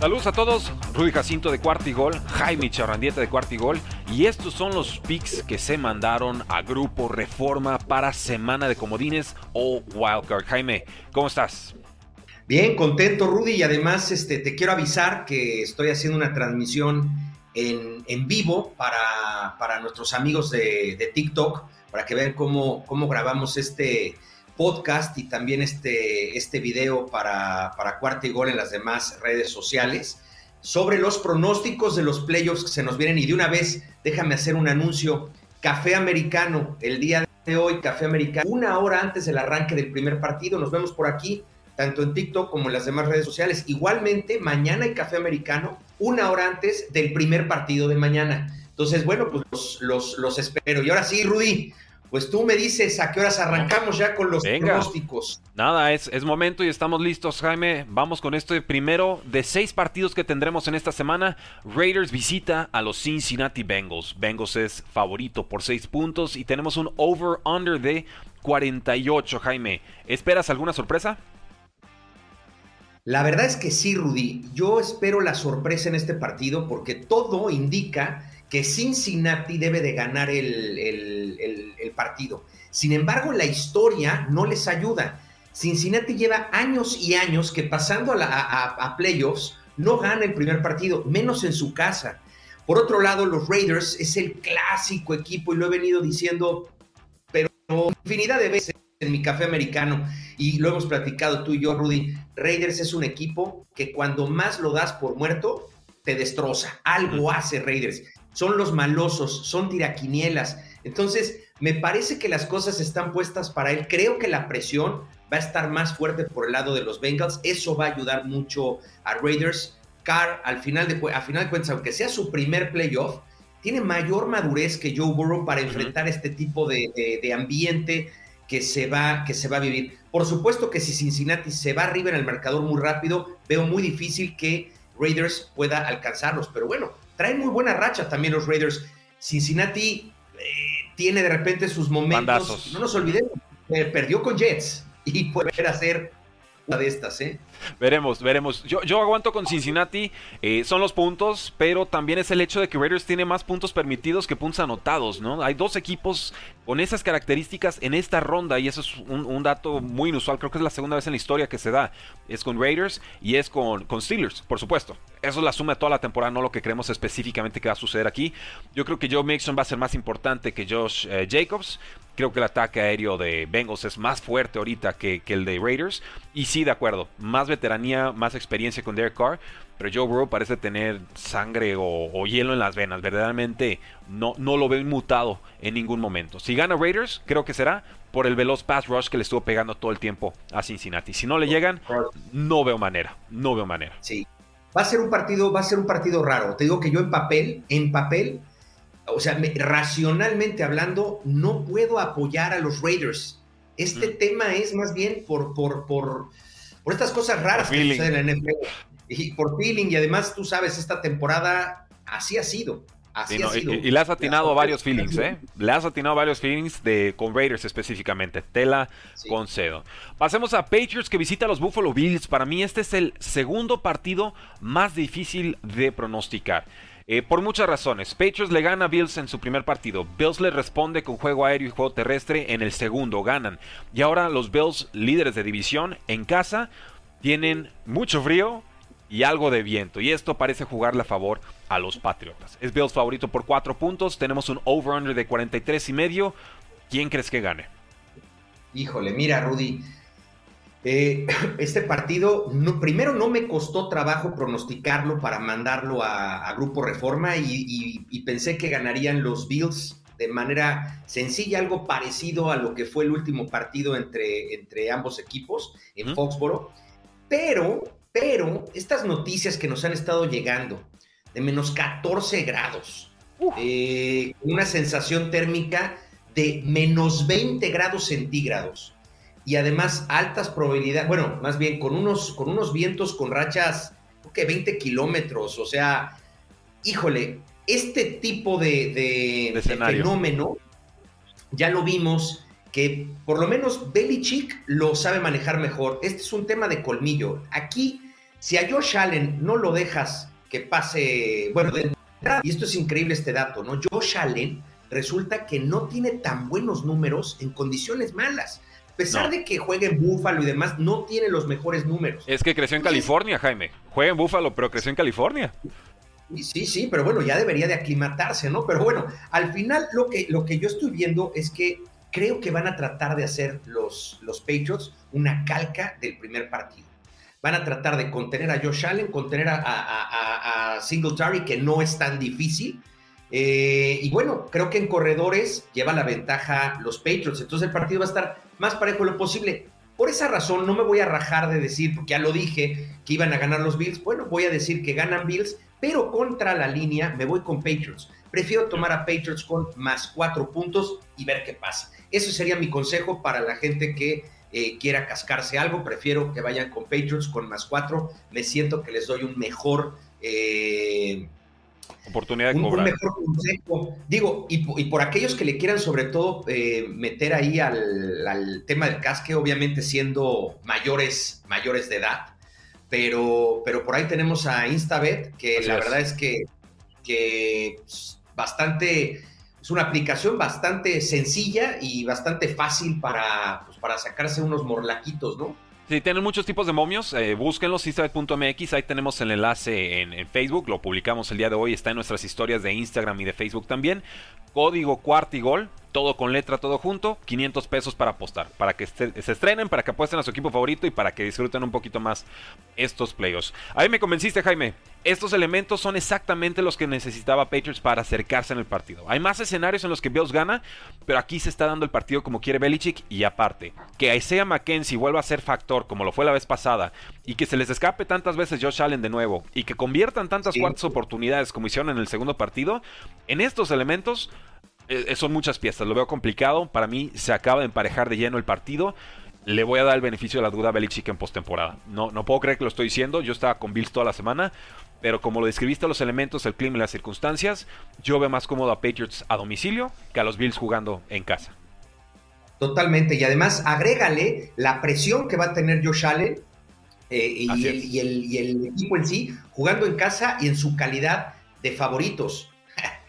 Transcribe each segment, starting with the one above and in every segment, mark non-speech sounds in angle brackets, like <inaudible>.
Saludos a todos, Rudy Jacinto de Cuarto y Gol, Jaime Charrandieta de Cuarto y Gol, y estos son los picks que se mandaron a Grupo Reforma para Semana de Comodines o Wildcard. Jaime, ¿cómo estás? Bien, contento Rudy, y además este, te quiero avisar que estoy haciendo una transmisión en, en vivo para, para, nuestros amigos de, de, TikTok, para que vean cómo, cómo grabamos este, podcast y también este, este video para, para y Gol en las demás redes sociales sobre los pronósticos de los playoffs que se nos vienen. Y de una vez, déjame hacer un anuncio. Café Americano, el día de hoy, Café Americano, una hora antes del arranque del primer partido. Nos vemos por aquí, tanto en TikTok como en las demás redes sociales. Igualmente, mañana hay Café Americano, una hora antes del primer partido de mañana. Entonces, bueno, pues los, los espero. Y ahora sí, Rudy, pues tú me dices a qué horas arrancamos ya con los pronósticos. Nada, es, es, momento y estamos listos, Jaime. Vamos con este primero de seis partidos que tendremos en esta semana. Raiders visita a los Cincinnati Bengals. Bengals es favorito por seis puntos y tenemos un over-under de 48, Jaime. ¿Esperas alguna sorpresa? La verdad es que sí, Rudy. Yo espero la sorpresa en este partido porque todo indica que Cincinnati debe de ganar el, el, partido. Sin embargo, la historia no les ayuda. Cincinnati lleva años y años que pasando a, playoffs no gana el primer partido, menos en su casa. Por otro lado, los Raiders es el clásico equipo y lo he venido diciendo, pero infinidad de veces en mi café americano y lo hemos platicado tú y yo, Rudy. Raiders es un equipo que cuando más lo das por muerto, te destroza. Algo hace Raiders son los malosos, son tiraquinielas. Entonces, me parece que las cosas están puestas para él. Creo que la presión va a estar más fuerte por el lado de los Bengals. Eso va a ayudar mucho a Raiders. Carr, al final de, a final de cuentas, aunque sea su primer playoff, tiene mayor madurez que Joe Burrow para enfrentar este tipo de, de, ambiente que se, va, que se va a vivir. Por supuesto que si Cincinnati se va arriba en el marcador muy rápido, veo muy difícil que Raiders pueda alcanzarlos. Pero bueno, traen muy buena racha también los Raiders. Cincinnati eh, tiene de repente sus momentos. No nos olvidemos, eh, perdió con Jets y puede hacer una de estas, ¿eh? Veremos, veremos. Yo, yo aguanto con Cincinnati. Eh, son los puntos, pero también es el hecho de que Raiders tiene más puntos permitidos que puntos anotados, ¿no? Hay dos equipos con esas características en esta ronda y eso es un, dato muy inusual. Creo que es la segunda vez en la historia que se da. Es con Raiders y es con, con Steelers, por supuesto. Eso es la suma de toda la temporada, no lo que creemos específicamente que va a suceder aquí. Yo creo que Joe Mixon va a ser más importante que Josh eh, Jacobs. Creo que el ataque aéreo de Bengals es más fuerte ahorita que, que el de Raiders. Y sí, de acuerdo, más veteranía, más experiencia con Derek Carr, pero Joe Burrow parece tener sangre o, hielo en las venas. Verdaderamente no, no lo veo inmutado en ningún momento. Si gana Raiders, creo que será por el veloz pass rush que le estuvo pegando todo el tiempo a Cincinnati. Si no le llegan, no veo manera, no veo manera. Sí. Va a ser un partido, va a ser un partido raro. Te digo que yo en papel, en papel, o sea, racionalmente hablando, no puedo apoyar a los Raiders. Este mm. tema es más bien por, por, por por estas cosas raras que suceden en la NFL. Y por feeling, y además tú sabes, esta temporada así ha sido. Así. Y, le has atinado varios feelings, ¿eh? Le has atinado varios feelings de, con Raiders específicamente. Tela concedo. Pasemos a Patriots que visita a los Buffalo Bills. Para mí este es el segundo partido más difícil de pronosticar. Eh, por muchas razones. Patriots le gana a Bills en su primer partido. Bills le responde con juego aéreo y juego terrestre en el segundo. Ganan. Y ahora los Bills, líderes de división, en casa, tienen mucho frío y algo de viento. Y esto parece jugarle a favor a los Patriotas. Es Bills favorito por 4 puntos. Tenemos un over-under de 43 y medio. ¿Quién crees que gane? Híjole, mira, Rudy. Eh, <coughs> este partido, primero no me costó trabajo pronosticarlo para mandarlo a, Grupo Reforma y, pensé que ganarían los Bills de manera sencilla, algo parecido a lo que fue el último partido entre, entre ambos equipos en Foxboro. Pero, pero, estas noticias que nos han estado llegando de menos 14 grados, eh, una sensación térmica de menos 20 grados centígrados y además altas probabilidades, bueno, más bien con unos, con unos vientos con rachas, que 20 kilómetros, o sea, híjole, este tipo de, fenómeno ya lo vimos que por lo menos Belichick lo sabe manejar mejor. Este es un tema de colmillo. Aquí, si a Josh Allen no lo dejas que pase, bueno, y esto es increíble este dato, ¿no? Josh Allen resulta que no tiene tan buenos números en condiciones malas pesar de que juegue en Búfalo y demás, no tiene los mejores números. Es que creció en California, Jaime. Juega en Búfalo, pero creció en California. Sí, sí, pero bueno, ya debería de aclimatarse, ¿no? Pero bueno, al final lo que, lo que yo estoy viendo es que creo que van a tratar de hacer los, los Patriots una calca del primer partido. Van a tratar de contener a Josh Allen, contener a, a, a Singletary, que no es tan difícil, eh, y bueno, creo que en corredores lleva la ventaja los Patriots, entonces el partido va a estar más parejo lo posible. Por esa razón no me voy a rajar de decir, porque ya lo dije, que iban a ganar los Bills. Bueno, voy a decir que ganan Bills, pero contra la línea me voy con Patriots. Prefiero tomar a Patriots con más cuatro puntos y ver qué pasa. Eso sería mi consejo para la gente que eh, quiera cascarse algo. Prefiero que vayan con Patriots con más cuatro. Me siento que les doy un mejor... Eh, Oportunidad de cobrar. mejor consejo. Digo, y, por aquellos que le quieran sobre todo eh, meter ahí al, tema del casque, obviamente siendo mayores, mayores de edad, pero, pero por ahí tenemos a Instabet, que la verdad es que, que pues, bastante, es una aplicación bastante sencilla y bastante fácil para, pues, para sacarse unos morlaquitos, ¿no? Si tienen muchos tipos de momios, eh, búsquenlos, instabet.mx, ahí tenemos el enlace en, Facebook, lo publicamos el día de hoy, está en nuestras historias de Instagram y de Facebook también. Código cuartigol, todo con letra, todo junto, 500 pesos para apostar, para que se estrenen, para que apuesten a su equipo favorito y para que disfruten un poquito más estos playoffs. Ahí me convenciste, Jaime. Estos elementos son exactamente los que necesitaba Patriots para acercarse en el partido. Hay más escenarios en los que Bills gana, pero aquí se está dando el partido como quiere Belichick y aparte, que Isaiah McKenzie vuelva a ser factor como lo fue la vez pasada y que se les escape tantas veces Josh Allen de nuevo y que conviertan tantas cuartas oportunidades como hicieron en el segundo partido, en estos elementos eh, son muchas piezas, lo veo complicado. Para mí se acaba de emparejar de lleno el partido. Le voy a dar el beneficio de la duda a Belichick en postemporada. No, no puedo creer que lo estoy diciendo. Yo estaba con Bills toda la semana. Pero como lo describiste los elementos, el clima y las circunstancias, yo veo más cómodo a Patriots a domicilio que a los Bills jugando en casa. Totalmente. Y además, agrégale la presión que va a tener Josh Allen eh, y, el, equipo en sí, jugando en casa y en su calidad de favoritos.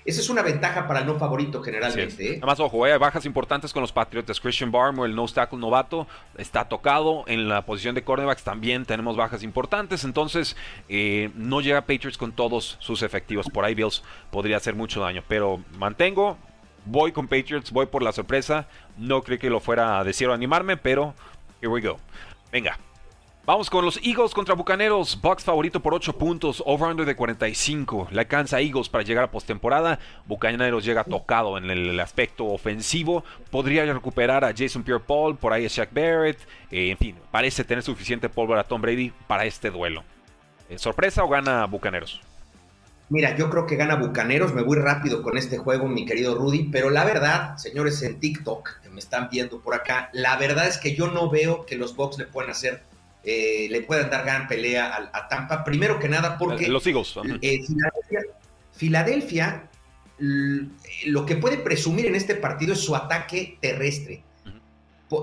Esa es una ventaja para el no favorito generalmente. ¿eh? Además, ojo, hay bajas importantes con los Patriots. Christian Barmore, el no tackle novato, está tocado. En la posición de cornerbacks también tenemos bajas importantes. Entonces, eh, no llega Patriots con todos sus efectivos. Por ahí Bills podría hacer mucho daño. Pero mantengo, voy con Patriots, voy por la sorpresa. No creo que lo fuera a decir o animarme, pero here we go. Venga, Vamos con los Eagles contra Bucaneros. Bucks favorito por 8 puntos, over-under de 45. Le alcanza Eagles para llegar a postemporada. Bucaneros llega tocado en el aspecto ofensivo. Podría recuperar a Jason Pierre-Paul, por ahí a Shaq Barrett. Eh, en fin, parece tener suficiente pólvora a Tom Brady para este duelo. ¿Sorpresa o gana Bucaneros? Mira, yo creo que gana Bucaneros. Me voy rápido con este juego, mi querido Rudy. Pero la verdad, señores en TikTok que me están viendo por acá, la verdad es que yo no veo que los Bucks le puedan hacer eh, le puedan dar gran pelea a, Tampa. Primero que nada porque... Los Eagles. Eh, Filadelfia, lo que puede presumir en este partido es su ataque terrestre.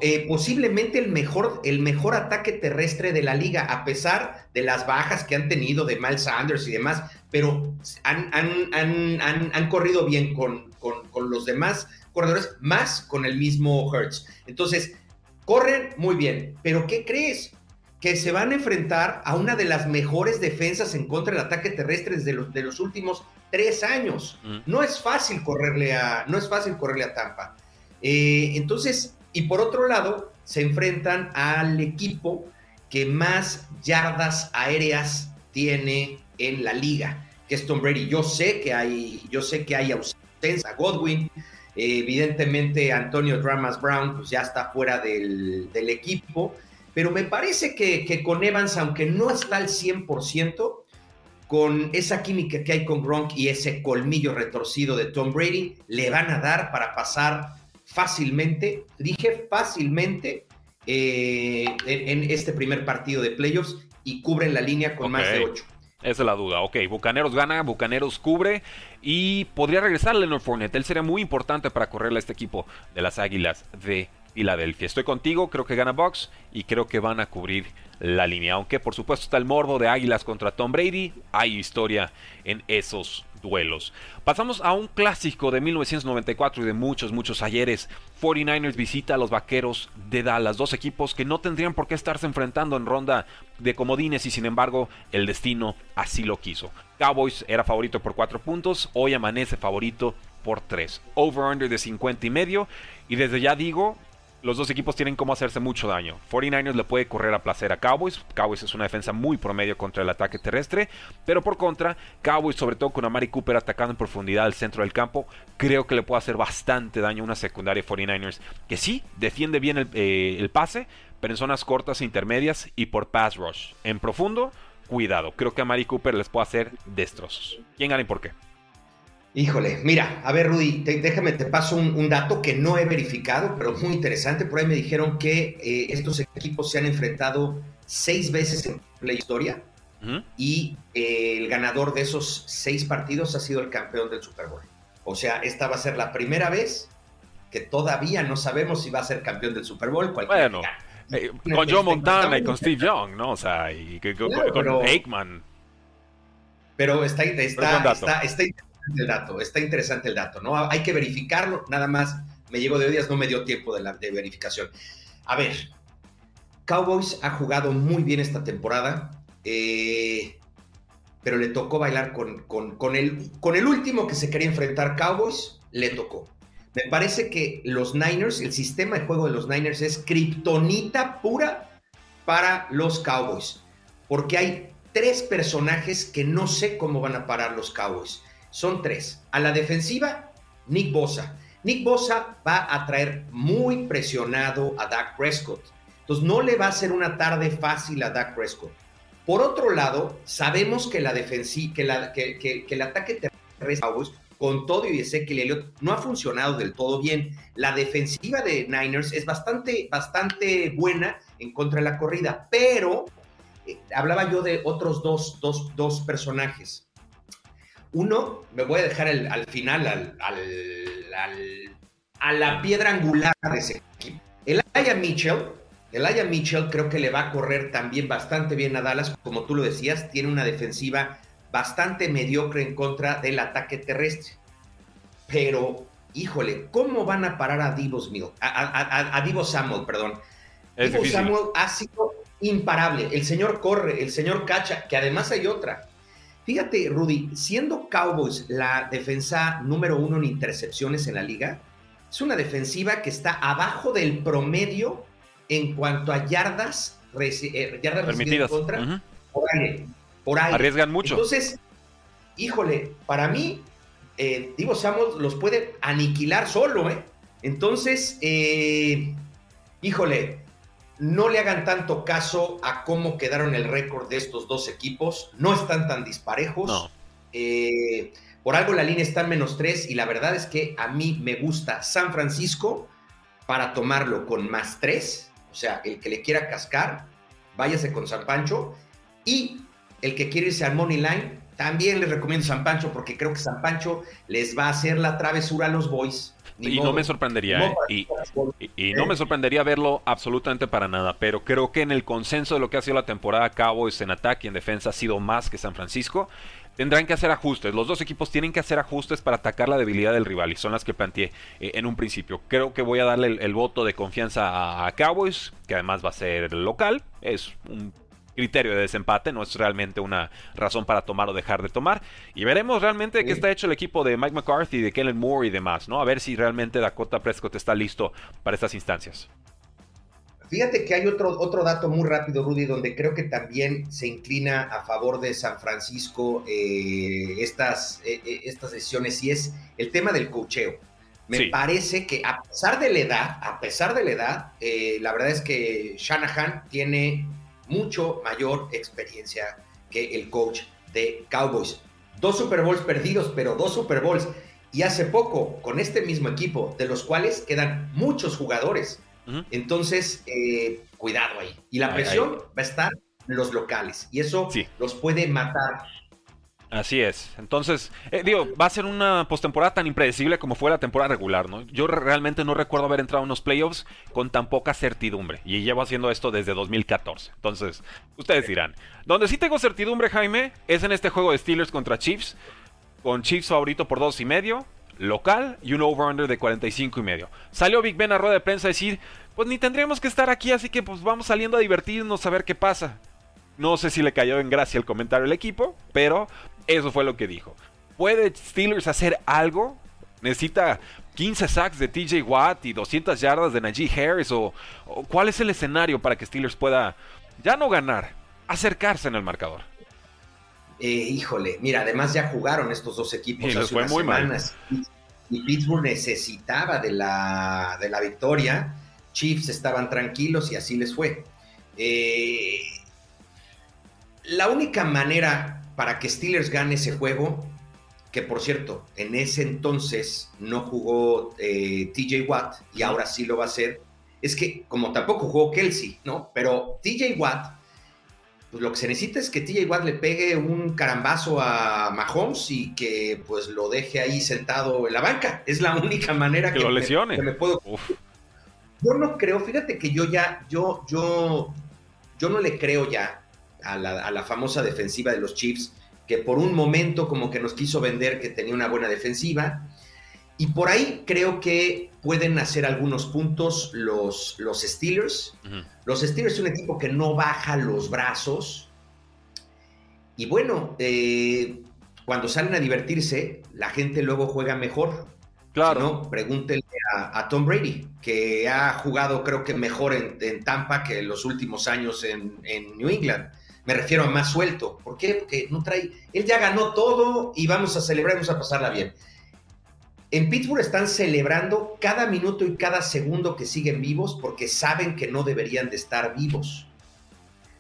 Eh, posiblemente el mejor, el mejor ataque terrestre de la liga, a pesar de las bajas que han tenido de Miles Sanders y demás, pero han, han, corrido bien con, con, con, los demás corredores, más con el mismo Hertz. Entonces, corren muy bien, pero ¿qué crees? Que se van a enfrentar a una de las mejores defensas en contra del ataque terrestre desde los, de los últimos tres años. No es fácil correrle a, no es fácil correrle a Tampa. Eh, entonces, y por otro lado, se enfrentan al equipo que más yardas aéreas tiene en la liga, que es Tom Brady. Yo sé que hay, yo sé que hay ausencia, Godwin, evidentemente Antonio Dramas Brown pues ya está fuera del, equipo, pero me parece que, que, con Evans, aunque no está al 100%, con esa química que hay con Gronk y ese colmillo retorcido de Tom Brady, le van a dar para pasar fácilmente, dije fácilmente, eh, en, este primer partido de playoffs y cubren la línea con más de 8. Esa es la duda. Ok, Bucaneros gana, Bucaneros cubre y podría regresar Leonard Fournette. Él sería muy importante para correrle a este equipo de las Águilas de Filadelfia. Estoy contigo, creo que gana Box y creo que van a cubrir la línea. Aunque por supuesto está el morbo de Águilas contra Tom Brady, hay historia en esos duelos. Pasamos a un clásico de 1994 y de muchos, muchos ayeres. 49ers visita a los Vaqueros de Dallas, dos equipos que no tendrían por qué estarse enfrentando en ronda de comodines y sin embargo el destino así lo quiso. Cowboys era favorito por 4 puntos, hoy amanece favorito por 3. Over-under de 50 y medio. Y desde ya digo, los dos equipos tienen cómo hacerse mucho daño. 49ers le puede correr a placer a Cowboys. Cowboys es una defensa muy promedio contra el ataque terrestre. Pero por contra, Cowboys, sobre todo con Amari Cooper atacando en profundidad al centro del campo, creo que le puede hacer bastante daño a una secundaria 49ers que sí defiende bien el, eh, el pase, pero en zonas cortas e intermedias y por pass rush. En profundo, cuidado. Creo que Amari Cooper les puede hacer destrozos. ¿Quién gana y por qué? Híjole, mira, a ver, Rudy, déjame, te paso un, dato que no he verificado, pero muy interesante. Por ahí me dijeron que eh, estos equipos se han enfrentado seis veces en la historia y eh, el ganador de esos seis partidos ha sido el campeón del Super Bowl. O sea, esta va a ser la primera vez que todavía no sabemos si va a ser campeón del Super Bowl. Bueno, eh, con Joe Montana y con Steve Young, ¿no? O sea, y, con, pero, Aikman. Pero está, está, está, está el dato, está interesante el dato, ¿no? Hay que verificarlo, nada más me llegó de días, no me dio tiempo de, la, de verificación. A ver, Cowboys ha jugado muy bien esta temporada, eh, pero le tocó bailar con, con, el, con el último que se quería enfrentar Cowboys, le tocó. Me parece que los Niners, el sistema de juego de los Niners es kriptonita pura para los Cowboys, porque hay tres personajes que no sé cómo van a parar los Cowboys son tres. A la defensiva, Nick Bosa. Nick Bosa va a traer muy presionado a Dak Prescott. Entonces no le va a ser una tarde fácil a Dak Prescott. Por otro lado, sabemos que la defensiva, que, la, que, el ataque terrestre con todo y Ezequiel Elliott no ha funcionado del todo bien. La defensiva de Niners es bastante, bastante buena en contra de la corrida, pero eh, hablaba yo de otros dos, dos, dos personajes. Uno, me voy a dejar al final al, a la piedra angular de ese equipo. El Aya Mitchell, el Aya Mitchell creo que le va a correr también bastante bien a Dallas, como tú lo decías, tiene una defensiva bastante mediocre en contra del ataque terrestre. Pero, híjole, ¿cómo van a parar a Divo, a, a, Divo Samuel, perdón? Divo Samuel ha sido imparable. El señor corre, el señor cacha, que además hay otra. Fíjate, Rudy, siendo Cowboys la defensa número uno en intercepciones en la liga, es una defensiva que está abajo del promedio en cuanto a yardas, eh, permitidas contra por aire, Arriesgan mucho. Entonces, híjole, para mí, eh, Divo Samuel los puede aniquilar solo, ¿eh? Entonces, eh, híjole, no le hagan tanto caso a cómo quedaron el récord de estos dos equipos. No están tan disparejos. Eh, por algo la línea está en menos tres y la verdad es que a mí me gusta San Francisco para tomarlo con más tres. O sea, el que le quiera cascar, váyase con San Pancho. Y el que quiere irse al Money Line, también les recomiendo San Pancho porque creo que San Pancho les va a hacer la travesura a los Boys y no me sorprendería, ¿eh? y, no me sorprendería verlo absolutamente para nada, pero creo que en el consenso de lo que ha sido la temporada Cowboys en ataque y en defensa ha sido más que San Francisco. Tendrán que hacer ajustes, los dos equipos tienen que hacer ajustes para atacar la debilidad del rival y son las que planteé eh, en un principio. Creo que voy a darle el, voto de confianza a Cowboys, que además va a ser local, es un criterio de desempate, no es realmente una razón para tomar o dejar de tomar. Y veremos realmente qué está hecho el equipo de Mike McCarthy, de Kellen Moore y demás, ¿no? A ver si realmente Dakota Prescott está listo para estas instancias. Fíjate que hay otro, otro dato muy rápido, Rudy, donde creo que también se inclina a favor de San Francisco eh, estas, eh, eh, estas decisiones y es el tema del cocheo. Me parece que a pesar de la edad, a pesar de la edad, la verdad es que Shanahan tiene mucho mayor experiencia que el coach de Cowboys. Dos Super Bowls perdidos, pero dos Super Bowls. Y hace poco, con este mismo equipo, de los cuales quedan muchos jugadores. Entonces, eh, cuidado ahí. Y la presión va a estar en los locales. Y eso los puede matar. Así es. Entonces, eh, digo, va a ser una postemporada tan impredecible como fue la temporada regular, ¿no? Yo realmente no recuerdo haber entrado en unos playoffs con tan poca certidumbre. Y llevo haciendo esto desde 2014. Entonces, ustedes dirán. Donde sí tengo certidumbre, Jaime, es en este juego de Steelers contra Chiefs. Con Chiefs favorito por dos y medio local y un over-under de 45 y medio. Salió Big Ben a rueda de prensa a decir, pues ni tendríamos que estar aquí, así que pues vamos saliendo a divertirnos a ver qué pasa. No sé si le cayó en gracia el comentario del equipo, pero eso fue lo que dijo. ¿Puede Steelers hacer algo? ¿Necesita 15 sacks de TJ Watt y 200 yardas de Najee Harris? ¿O, cuál es el escenario para que Steelers pueda ya no ganar, acercarse en el marcador? Eh, híjole, mira, además ya jugaron estos dos equipos hace unas semanas. Y Pittsburgh necesitaba de la, de la victoria. Chiefs estaban tranquilos y así les fue. Eh, la única manera para que Steelers gane ese juego, que por cierto, en ese entonces no jugó eh, TJ Watt y ahora sí lo va a hacer, es que como tampoco jugó Kelsey, ¿no? Pero TJ Watt pues lo que se necesita es que TJ Watt le pegue un carambazo a Mahomes y que pues lo deje ahí sentado en la banca. Es la única manera que, lo lesione. Me, puedo. Yo no creo, fíjate que yo ya, yo, yo, yo no le creo ya a la, a la famosa defensiva de los Chiefs, que por un momento como que nos quiso vender que tenía una buena defensiva. Y por ahí creo que pueden hacer algunos puntos los, los Steelers. Los Steelers es un equipo que no baja los brazos. Y bueno, eh, cuando salen a divertirse, la gente luego juega mejor. Claro. ¿no? Pregúntenle a, Tom Brady, que ha jugado creo que mejor en, Tampa que en los últimos años en, en, New England. Me refiero a más suelto. ¿Por qué? Porque no trae. Él ya ganó todo y vamos a celebrar, vamos a pasarla bien. En Pittsburgh están celebrando cada minuto y cada segundo que siguen vivos porque saben que no deberían de estar vivos.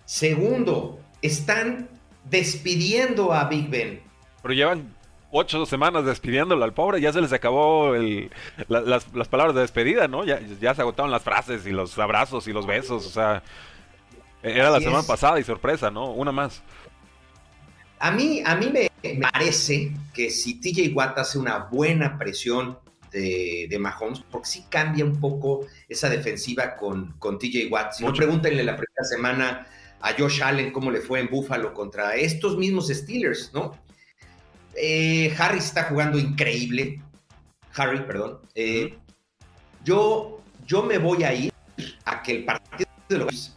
Segundo, están despidiendo a Big Ben. Pero llevan ocho semanas despidiéndolo al pobre, ya se les acabó las, palabras de despedida, ¿no? Ya, ya, se agotaron las frases y los abrazos y los besos, o sea, era la semana pasada y sorpresa, ¿no? Una más. A mí, a mí me, parece que si TJ Watt hace una buena presión de, Mahomes, porque sí cambia un poco esa defensiva con, con TJ Watt. Si no, pregúntenle la primera semana a Josh Allen cómo le fue en Buffalo contra estos mismos Steelers, ¿no? Eh, Harry está jugando increíble. Harry, perdón. Eh, yo, yo me voy a ir a que el partido de los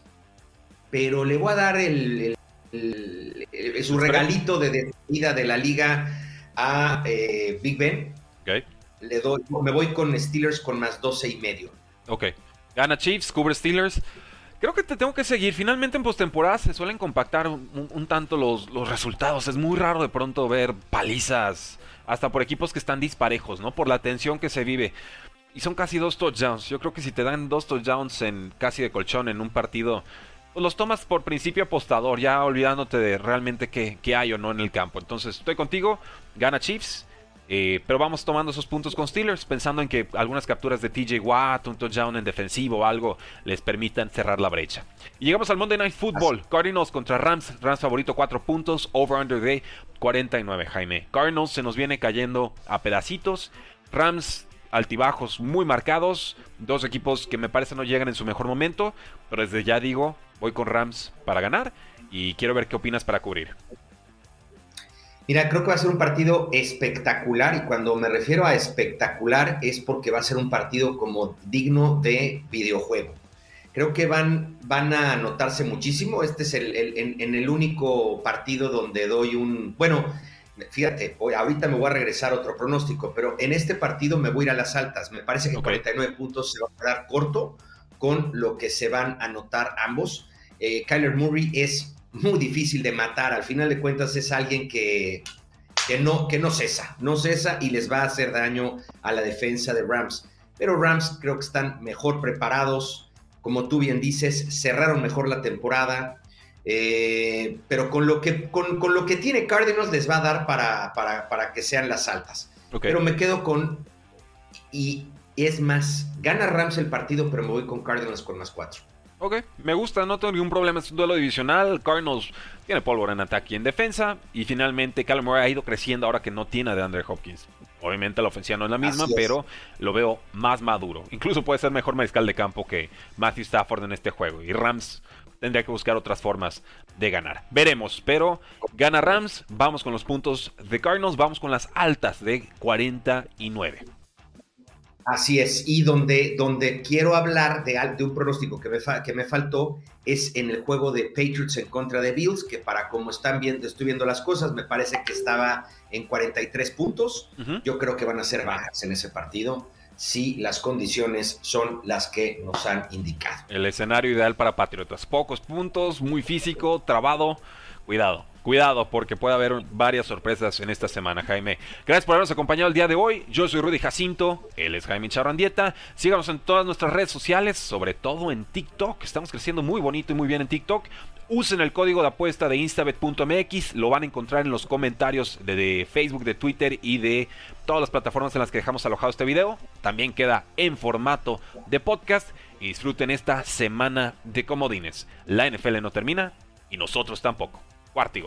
pero le voy a dar el su regalito de despedida de la liga a eh, Big Ben. Le doy, me voy con Steelers con más 12 y medio. Ok. Gana Chiefs, cubre Steelers. Creo que te tengo que seguir. Finalmente en postemporada se suelen compactar un, tanto los, los, resultados. Es muy raro de pronto ver palizas, hasta por equipos que están disparejos, ¿no? Por la tensión que se vive. Y son casi dos touchdowns. Yo creo que si te dan dos touchdowns en casi de colchón en un partido, pues, los tomas por principio apostador, ya olvidándote de realmente qué, hay o no en el campo. Entonces, estoy contigo, gana Chiefs, eh, pero vamos tomando esos puntos con Steelers, pensando en que algunas capturas de TJ Watt, un touchdown en defensivo o algo, les permitan cerrar la brecha. Y llegamos al Monday Night Football. Cardinals contra Rams. Rams favorito 4 puntos. Over-under de 49, Jaime. Cardinals se nos viene cayendo a pedacitos. Rams altibajos muy marcados. Dos equipos que me parece no llegan en su mejor momento. Pero desde ya digo, Voy con Rams para ganar y quiero ver qué opinas para cubrir. Mira, creo que va a ser un partido espectacular y cuando me refiero a espectacular es porque va a ser un partido como digno de videojuego. Creo que van, van a notarse muchísimo. Este es el, en, el único partido donde doy un... Bueno, fíjate, ahorita me voy a regresar a otro pronóstico, pero en este partido me voy a ir a las altas. Me parece que 49 puntos se va a quedar corto con lo que se van a notar ambos. Eh, Kyler Murray es muy difícil de matar, al final de cuentas es alguien que, que, no, que no cesa, no cesa y les va a hacer daño a la defensa de Rams. Pero Rams creo que están mejor preparados, como tú bien dices, cerraron mejor la temporada, eh, pero con lo, que, con, lo que tiene Cardinals les va a dar para, para, que sean las altas. Pero me quedo con, y es más, gana Rams el partido, pero me voy con Cardinals con más cuatro. Ok, me gusta, no tengo ningún problema, es un duelo divisional. Cardinals tiene pólvora en ataque y en defensa. Y finalmente, Callum Murray ha ido creciendo ahora que no tiene a DeAndre Hopkins. Obviamente la ofensiva no es la misma, pero lo veo más maduro. Incluso puede ser mejor mariscal de campo que Matthew Stafford en este juego. Y Rams tendría que buscar otras formas de ganar. Veremos, pero gana Rams. Vamos con los puntos de Cardinals, vamos con las altas de 49. Así es, y donde, donde quiero hablar de, de un pronóstico que me, que me faltó es en el juego de Patriots en contra de Bills, que para como están viendo, estoy viendo las cosas, me parece que estaba en 43 puntos. Yo creo que van a ser bajas en ese partido si las condiciones son las que nos han indicado. El escenario ideal para Patriotas, pocos puntos, muy físico, trabado, cuidado. Cuidado porque puede haber varias sorpresas en esta semana, Jaime. Gracias por habernos acompañado el día de hoy. Yo soy Rudy Jacinto, él es Jaime Charrandieta. Síganos en todas nuestras redes sociales, sobre todo en TikTok. Estamos creciendo muy bonito y muy bien en TikTok. Usen el código de apuesta de instabet.mx, lo van a encontrar en los comentarios de, Facebook, de Twitter y de todas las plataformas en las que dejamos alojado este video. También queda en formato de podcast y disfruten esta semana de comodines. La NFL no termina y nosotros tampoco. Cuarto.